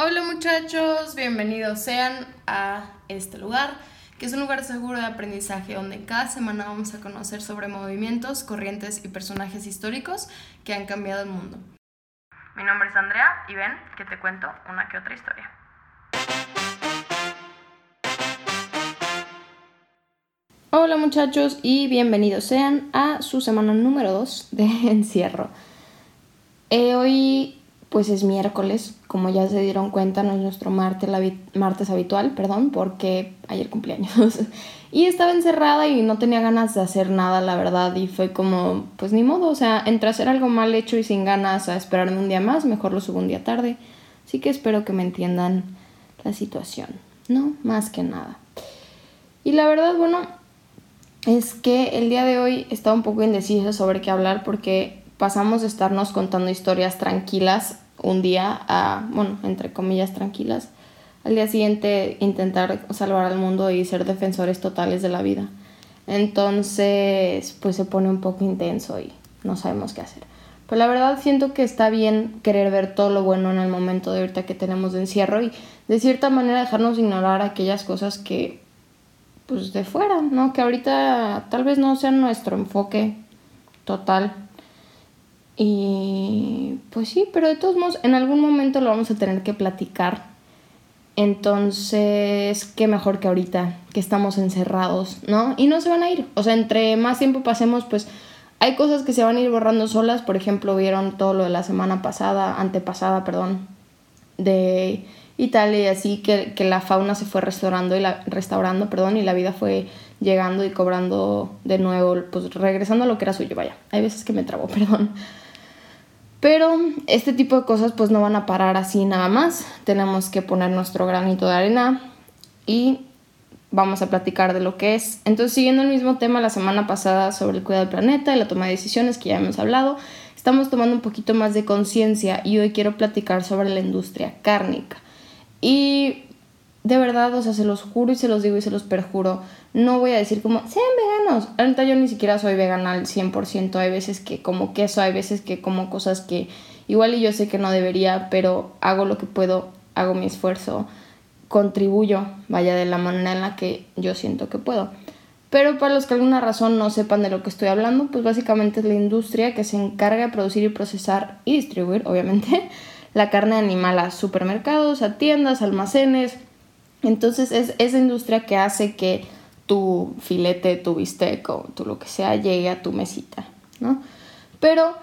Hola muchachos, bienvenidos sean a este lugar, que es un lugar seguro de aprendizaje donde cada semana vamos a conocer sobre movimientos, corrientes y personajes históricos que han cambiado el mundo. Mi nombre es Andrea y ven que te cuento una que otra historia. Hola muchachos y bienvenidos sean a su semana número 2 de encierro. Eh, hoy pues es miércoles, como ya se dieron cuenta, no es nuestro martes, martes habitual, perdón, porque ayer cumpleaños. y estaba encerrada y no tenía ganas de hacer nada, la verdad, y fue como, pues ni modo, o sea, entre hacer algo mal hecho y sin ganas a esperarme un día más, mejor lo subo un día tarde. Así que espero que me entiendan la situación, ¿no? Más que nada. Y la verdad, bueno, es que el día de hoy estaba un poco indecisa sobre qué hablar porque pasamos de estarnos contando historias tranquilas un día a, bueno, entre comillas tranquilas, al día siguiente intentar salvar al mundo y ser defensores totales de la vida. Entonces, pues se pone un poco intenso y no sabemos qué hacer. Pero la verdad siento que está bien querer ver todo lo bueno en el momento de ahorita que tenemos de encierro y de cierta manera dejarnos ignorar aquellas cosas que, pues de fuera, ¿no? Que ahorita tal vez no sean nuestro enfoque total y pues sí, pero de todos modos, en algún momento lo vamos a tener que platicar. Entonces, qué mejor que ahorita, que estamos encerrados, ¿no? Y no se van a ir. O sea, entre más tiempo pasemos, pues hay cosas que se van a ir borrando solas. Por ejemplo, vieron todo lo de la semana pasada, antepasada, perdón, de Italia y así, que, que la fauna se fue restaurando y la, restaurando, perdón, y la vida fue llegando y cobrando de nuevo, pues regresando a lo que era suyo, vaya. Hay veces que me trabo, perdón. Pero este tipo de cosas pues no van a parar así nada más. Tenemos que poner nuestro granito de arena y vamos a platicar de lo que es. Entonces, siguiendo el mismo tema la semana pasada sobre el cuidado del planeta y la toma de decisiones que ya hemos hablado, estamos tomando un poquito más de conciencia y hoy quiero platicar sobre la industria cárnica. Y de verdad, o sea, se los juro y se los digo y se los perjuro, no voy a decir como, sean veganos. Ahorita yo ni siquiera soy vegana al 100%. Hay veces que como queso, hay veces que como cosas que igual y yo sé que no debería, pero hago lo que puedo, hago mi esfuerzo, contribuyo, vaya, de la manera en la que yo siento que puedo. Pero para los que alguna razón no sepan de lo que estoy hablando, pues básicamente es la industria que se encarga de producir y procesar y distribuir, obviamente, la carne animal a supermercados, a tiendas, almacenes. Entonces es esa industria que hace que tu filete, tu bistec o tu lo que sea llegue a tu mesita, ¿no? Pero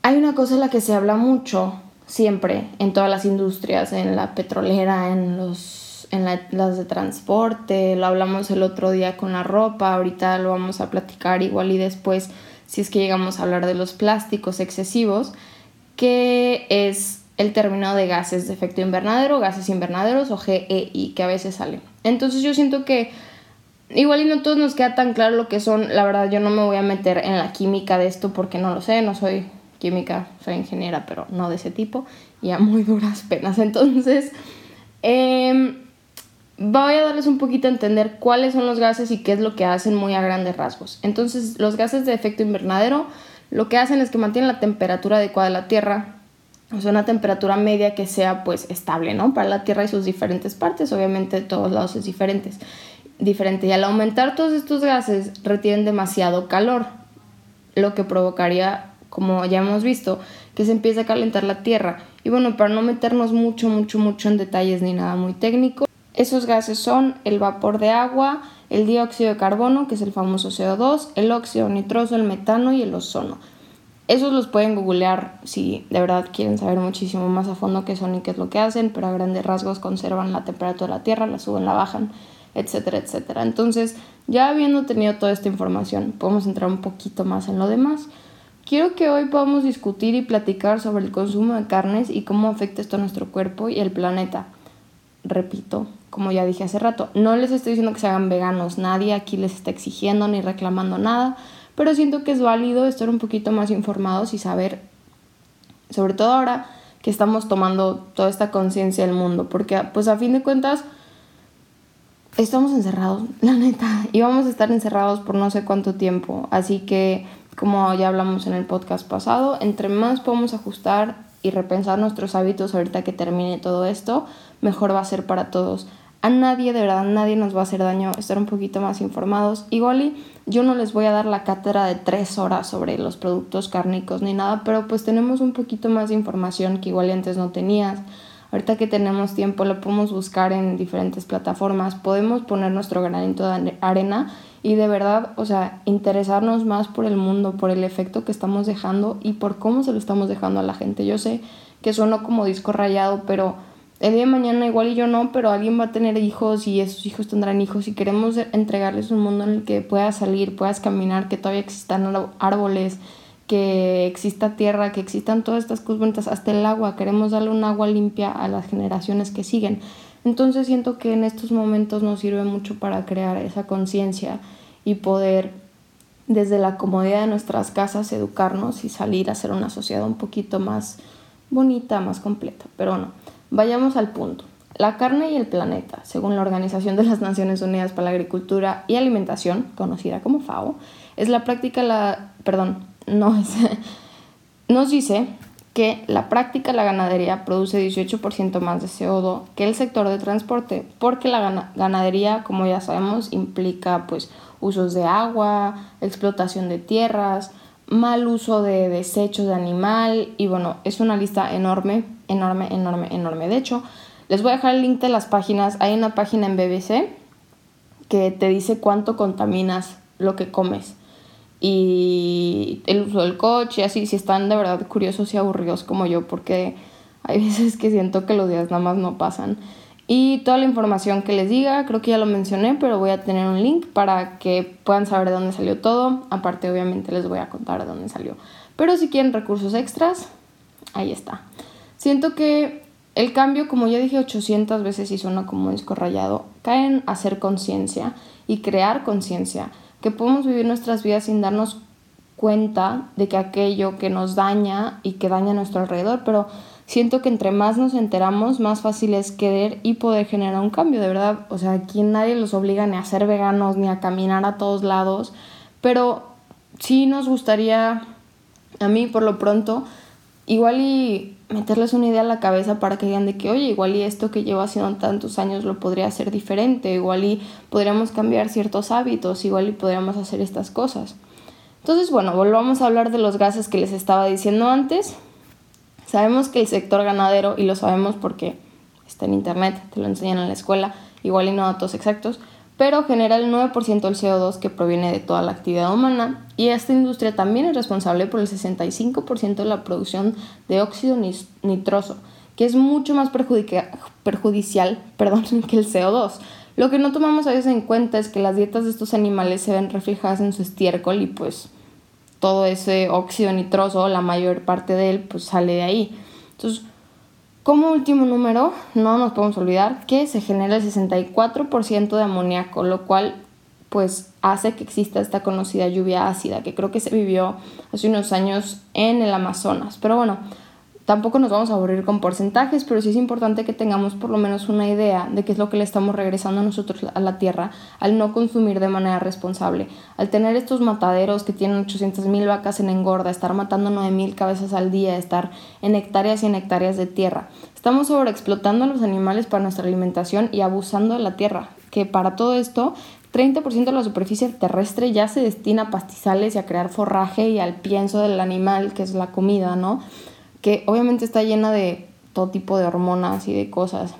hay una cosa en la que se habla mucho siempre en todas las industrias, en la petrolera, en los en las de transporte, lo hablamos el otro día con la ropa, ahorita lo vamos a platicar igual y después si es que llegamos a hablar de los plásticos excesivos, que es el término de gases de efecto invernadero, gases invernaderos o GEI que a veces salen. Entonces yo siento que Igual y no todos nos queda tan claro lo que son, la verdad yo no me voy a meter en la química de esto porque no lo sé, no soy química, soy ingeniera, pero no de ese tipo, y a muy duras penas. Entonces, em, voy a darles un poquito a entender cuáles son los gases y qué es lo que hacen muy a grandes rasgos. Entonces, los gases de efecto invernadero lo que hacen es que mantienen la temperatura adecuada de la Tierra, o sea, una temperatura media que sea pues estable, ¿no? Para la Tierra y sus diferentes partes, obviamente de todos lados es diferentes diferente y al aumentar todos estos gases retienen demasiado calor, lo que provocaría, como ya hemos visto, que se empiece a calentar la Tierra. Y bueno, para no meternos mucho, mucho, mucho en detalles ni nada muy técnico, esos gases son el vapor de agua, el dióxido de carbono, que es el famoso CO2, el óxido nitroso, el metano y el ozono. Esos los pueden googlear si de verdad quieren saber muchísimo más a fondo qué son y qué es lo que hacen, pero a grandes rasgos conservan la temperatura de la Tierra, la suben, la bajan etcétera, etcétera. Entonces, ya habiendo tenido toda esta información, podemos entrar un poquito más en lo demás. Quiero que hoy podamos discutir y platicar sobre el consumo de carnes y cómo afecta esto a nuestro cuerpo y el planeta. Repito, como ya dije hace rato, no les estoy diciendo que se hagan veganos, nadie aquí les está exigiendo ni reclamando nada, pero siento que es válido estar un poquito más informados y saber, sobre todo ahora que estamos tomando toda esta conciencia del mundo, porque pues a fin de cuentas estamos encerrados, la neta, y vamos a estar encerrados por no sé cuánto tiempo. Así que, como ya hablamos en el podcast pasado, entre más podemos ajustar y repensar nuestros hábitos ahorita que termine todo esto, mejor va a ser para todos. A nadie, de verdad, nadie nos va a hacer daño estar un poquito más informados. Igual y yo no les voy a dar la cátedra de tres horas sobre los productos cárnicos ni nada, pero pues tenemos un poquito más de información que igual antes no tenías. Ahorita que tenemos tiempo lo podemos buscar en diferentes plataformas, podemos poner nuestro granito de arena y de verdad, o sea, interesarnos más por el mundo, por el efecto que estamos dejando y por cómo se lo estamos dejando a la gente. Yo sé que sueno como disco rayado, pero el día de mañana igual y yo no, pero alguien va a tener hijos y esos hijos tendrán hijos y queremos entregarles un mundo en el que puedas salir, puedas caminar, que todavía existan árboles, que exista tierra, que existan todas estas cosas hasta el agua, queremos darle un agua limpia a las generaciones que siguen. Entonces siento que en estos momentos nos sirve mucho para crear esa conciencia y poder desde la comodidad de nuestras casas educarnos y salir a hacer una sociedad un poquito más bonita, más completa. Pero bueno, vayamos al punto. La carne y el planeta, según la Organización de las Naciones Unidas para la Agricultura y Alimentación, conocida como FAO, es la práctica la, perdón, nos dice que la práctica de la ganadería produce 18% más de CO2 que el sector de transporte, porque la ganadería, como ya sabemos, implica pues usos de agua, explotación de tierras, mal uso de desechos de animal y bueno, es una lista enorme, enorme, enorme, enorme. De hecho, les voy a dejar el link de las páginas. Hay una página en BBC que te dice cuánto contaminas lo que comes y el uso del coche, así, si están de verdad curiosos y aburridos como yo, porque hay veces que siento que los días nada más no pasan. Y toda la información que les diga, creo que ya lo mencioné, pero voy a tener un link para que puedan saber de dónde salió todo. Aparte, obviamente, les voy a contar de dónde salió. Pero si quieren recursos extras, ahí está. Siento que el cambio, como ya dije 800 veces y suena como un disco rayado, cae en hacer conciencia y crear conciencia que podemos vivir nuestras vidas sin darnos cuenta de que aquello que nos daña y que daña a nuestro alrededor, pero siento que entre más nos enteramos, más fácil es querer y poder generar un cambio, de verdad. O sea, aquí nadie los obliga ni a ser veganos ni a caminar a todos lados, pero sí nos gustaría, a mí por lo pronto, igual y meterles una idea a la cabeza para que digan de que, oye, igual y esto que llevo haciendo tantos años lo podría hacer diferente, igual y podríamos cambiar ciertos hábitos, igual y podríamos hacer estas cosas. Entonces, bueno, volvamos a hablar de los gases que les estaba diciendo antes. Sabemos que el sector ganadero, y lo sabemos porque está en internet, te lo enseñan en la escuela, igual y no datos exactos, pero genera el 9% del CO2 que proviene de toda la actividad humana y esta industria también es responsable por el 65% de la producción de óxido nitroso, que es mucho más perjudicial perdón, que el CO2. Lo que no tomamos a veces en cuenta es que las dietas de estos animales se ven reflejadas en su estiércol y pues todo ese óxido nitroso, la mayor parte de él, pues sale de ahí. Entonces, como último número, no nos podemos olvidar que se genera el 64% de amoníaco, lo cual pues hace que exista esta conocida lluvia ácida, que creo que se vivió hace unos años en el Amazonas. Pero bueno, Tampoco nos vamos a aburrir con porcentajes, pero sí es importante que tengamos por lo menos una idea de qué es lo que le estamos regresando a nosotros a la tierra al no consumir de manera responsable. Al tener estos mataderos que tienen 800.000 vacas en engorda, estar matando 9.000 cabezas al día, estar en hectáreas y en hectáreas de tierra. Estamos sobreexplotando a los animales para nuestra alimentación y abusando de la tierra, que para todo esto 30% de la superficie terrestre ya se destina a pastizales y a crear forraje y al pienso del animal, que es la comida, ¿no? Que obviamente está llena de todo tipo de hormonas y de cosas.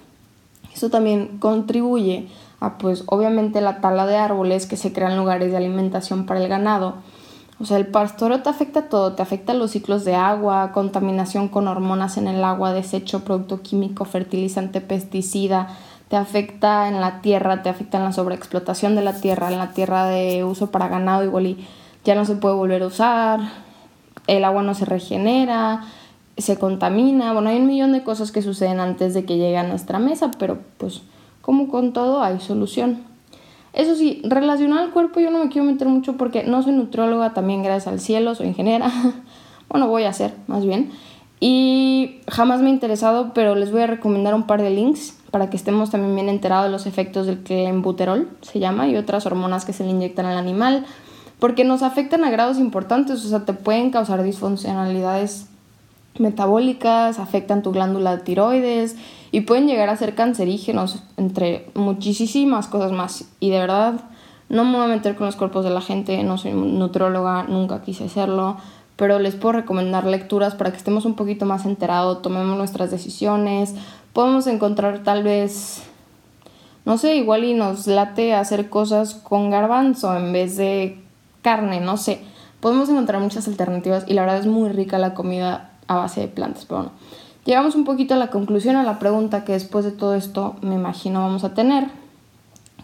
Eso también contribuye a, pues, obviamente la tala de árboles que se crean lugares de alimentación para el ganado. O sea, el pastoreo te afecta todo, te afecta los ciclos de agua, contaminación con hormonas en el agua, desecho, producto químico, fertilizante, pesticida, te afecta en la tierra, te afecta en la sobreexplotación de la tierra, en la tierra de uso para ganado igual y ya no se puede volver a usar, el agua no se regenera, se contamina, bueno, hay un millón de cosas que suceden antes de que llegue a nuestra mesa, pero pues como con todo hay solución. Eso sí, relacionado al cuerpo yo no me quiero meter mucho porque no soy nutrióloga, también gracias al cielo, soy ingeniera, bueno, voy a ser más bien, y jamás me he interesado, pero les voy a recomendar un par de links para que estemos también bien enterados de los efectos del clenbuterol, se llama, y otras hormonas que se le inyectan al animal, porque nos afectan a grados importantes, o sea, te pueden causar disfuncionalidades metabólicas, afectan tu glándula de tiroides y pueden llegar a ser cancerígenos, entre muchísimas cosas más. Y de verdad, no me voy a meter con los cuerpos de la gente, no soy nutróloga, nunca quise hacerlo, pero les puedo recomendar lecturas para que estemos un poquito más enterados, tomemos nuestras decisiones, podemos encontrar tal vez, no sé, igual y nos late hacer cosas con garbanzo en vez de carne, no sé. Podemos encontrar muchas alternativas y la verdad es muy rica la comida a base de plantas, pero bueno. Llegamos un poquito a la conclusión, a la pregunta que después de todo esto me imagino vamos a tener,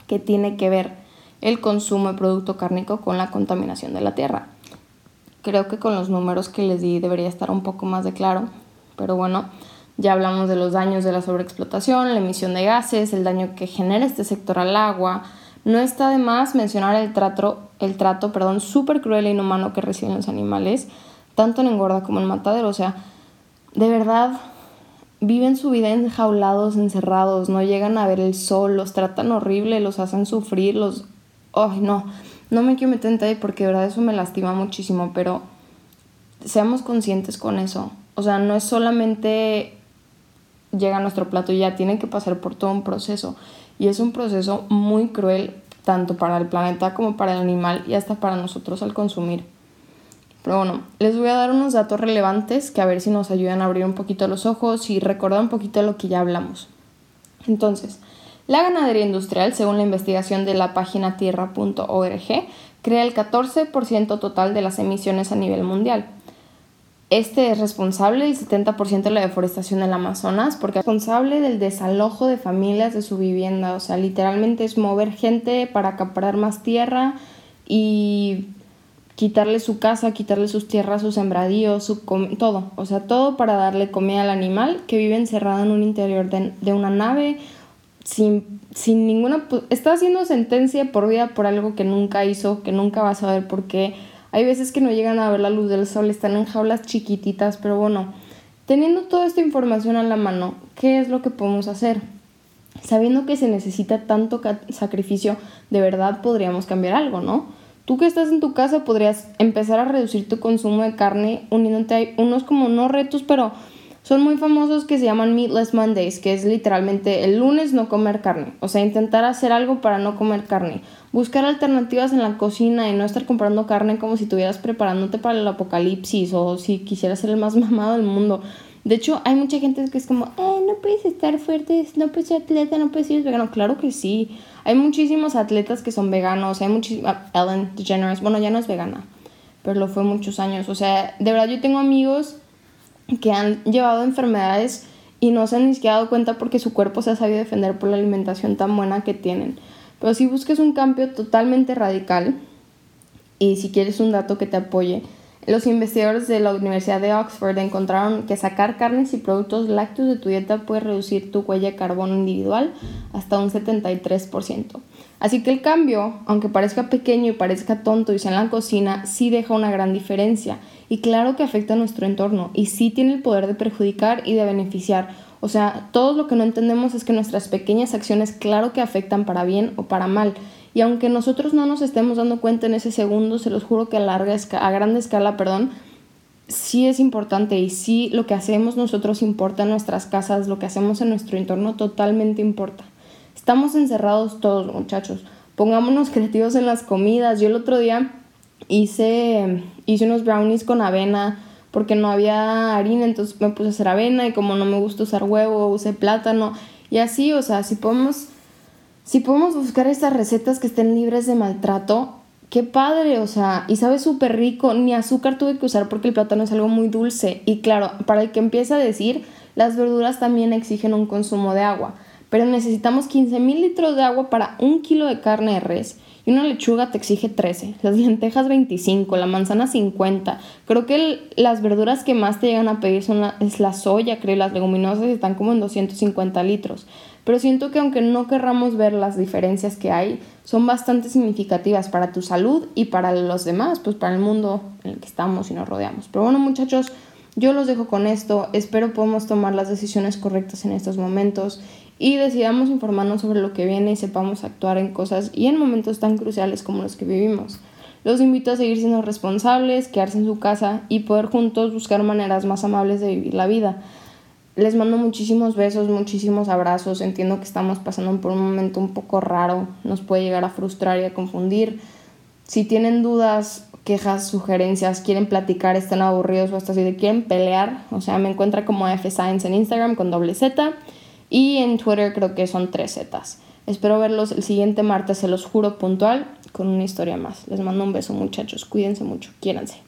que tiene que ver el consumo de producto cárnico con la contaminación de la tierra. Creo que con los números que les di debería estar un poco más de claro, pero bueno, ya hablamos de los daños de la sobreexplotación, la emisión de gases, el daño que genera este sector al agua. No está de más mencionar el trato, el trato perdón, súper cruel e inhumano que reciben los animales, tanto en engorda como en matadero. O sea, de verdad, viven su vida enjaulados, encerrados, no llegan a ver el sol, los tratan horrible, los hacen sufrir, los... Ay, no, no me quiero meter en detalle porque de verdad eso me lastima muchísimo, pero seamos conscientes con eso. O sea, no es solamente llega a nuestro plato y ya, tiene que pasar por todo un proceso. Y es un proceso muy cruel, tanto para el planeta como para el animal y hasta para nosotros al consumir. Pero bueno, les voy a dar unos datos relevantes que a ver si nos ayudan a abrir un poquito los ojos y recordar un poquito lo que ya hablamos. Entonces, la ganadería industrial, según la investigación de la página tierra.org, crea el 14% total de las emisiones a nivel mundial. Este es responsable del 70% de la deforestación del Amazonas porque es responsable del desalojo de familias de su vivienda. O sea, literalmente es mover gente para acaparar más tierra y quitarle su casa, quitarle sus tierras, sus sembradíos, su todo. O sea, todo para darle comida al animal que vive encerrado en un interior de, de una nave sin, sin ninguna... Está haciendo sentencia por vida por algo que nunca hizo, que nunca va a saber por qué. Hay veces que no llegan a ver la luz del sol, están en jaulas chiquititas, pero bueno, teniendo toda esta información a la mano, ¿qué es lo que podemos hacer? Sabiendo que se necesita tanto sacrificio, de verdad podríamos cambiar algo, ¿no? Tú que estás en tu casa podrías empezar a reducir tu consumo de carne uniéndote a unos como no retos, pero son muy famosos que se llaman Meatless Mondays, que es literalmente el lunes no comer carne. O sea, intentar hacer algo para no comer carne. Buscar alternativas en la cocina y no estar comprando carne como si estuvieras preparándote para el apocalipsis o si quisieras ser el más mamado del mundo. De hecho, hay mucha gente que es como, eh, no puedes estar fuerte, no puedes ser atleta, no puedes ser vegano. Claro que sí. Hay muchísimos atletas que son veganos. Hay muchísimas. Ellen DeGeneres, bueno, ya no es vegana, pero lo fue muchos años. O sea, de verdad yo tengo amigos que han llevado enfermedades y no se han ni siquiera dado cuenta porque su cuerpo se ha sabido defender por la alimentación tan buena que tienen. Pero si busques un cambio totalmente radical y si quieres un dato que te apoye, los investigadores de la Universidad de Oxford encontraron que sacar carnes y productos lácteos de tu dieta puede reducir tu huella de carbono individual hasta un 73%. Así que el cambio, aunque parezca pequeño y parezca tonto y sea en la cocina, sí deja una gran diferencia. Y claro que afecta a nuestro entorno y sí tiene el poder de perjudicar y de beneficiar. O sea, todo lo que no entendemos es que nuestras pequeñas acciones claro que afectan para bien o para mal. Y aunque nosotros no nos estemos dando cuenta en ese segundo, se los juro que a, larga a grande escala, perdón, sí es importante y sí lo que hacemos nosotros importa en nuestras casas, lo que hacemos en nuestro entorno totalmente importa. Estamos encerrados todos, muchachos. Pongámonos creativos en las comidas. Yo el otro día hice, hice unos brownies con avena porque no había harina, entonces me puse a hacer avena y como no me gusta usar huevo, usé plátano y así, o sea, si podemos si podemos buscar estas recetas que estén libres de maltrato, qué padre, o sea, y sabe súper rico, ni azúcar tuve que usar porque el plátano es algo muy dulce. Y claro, para el que empieza a decir, las verduras también exigen un consumo de agua, pero necesitamos 15 mil litros de agua para un kilo de carne de res. Y una lechuga te exige 13, las lentejas 25, la manzana 50. Creo que las verduras que más te llegan a pedir son la, es la soya, creo, las leguminosas están como en 250 litros pero siento que aunque no querramos ver las diferencias que hay, son bastante significativas para tu salud y para los demás, pues para el mundo en el que estamos y nos rodeamos. Pero bueno muchachos, yo los dejo con esto, espero podamos tomar las decisiones correctas en estos momentos y decidamos informarnos sobre lo que viene y sepamos actuar en cosas y en momentos tan cruciales como los que vivimos. Los invito a seguir siendo responsables, quedarse en su casa y poder juntos buscar maneras más amables de vivir la vida. Les mando muchísimos besos, muchísimos abrazos. Entiendo que estamos pasando por un momento un poco raro, nos puede llegar a frustrar y a confundir. Si tienen dudas, quejas, sugerencias, quieren platicar, están aburridos o hasta si quieren pelear, o sea, me encuentra como F Science en Instagram con doble Z y en Twitter creo que son tres Zetas. Espero verlos el siguiente martes, se los juro puntual, con una historia más. Les mando un beso muchachos, cuídense mucho, quiéranse.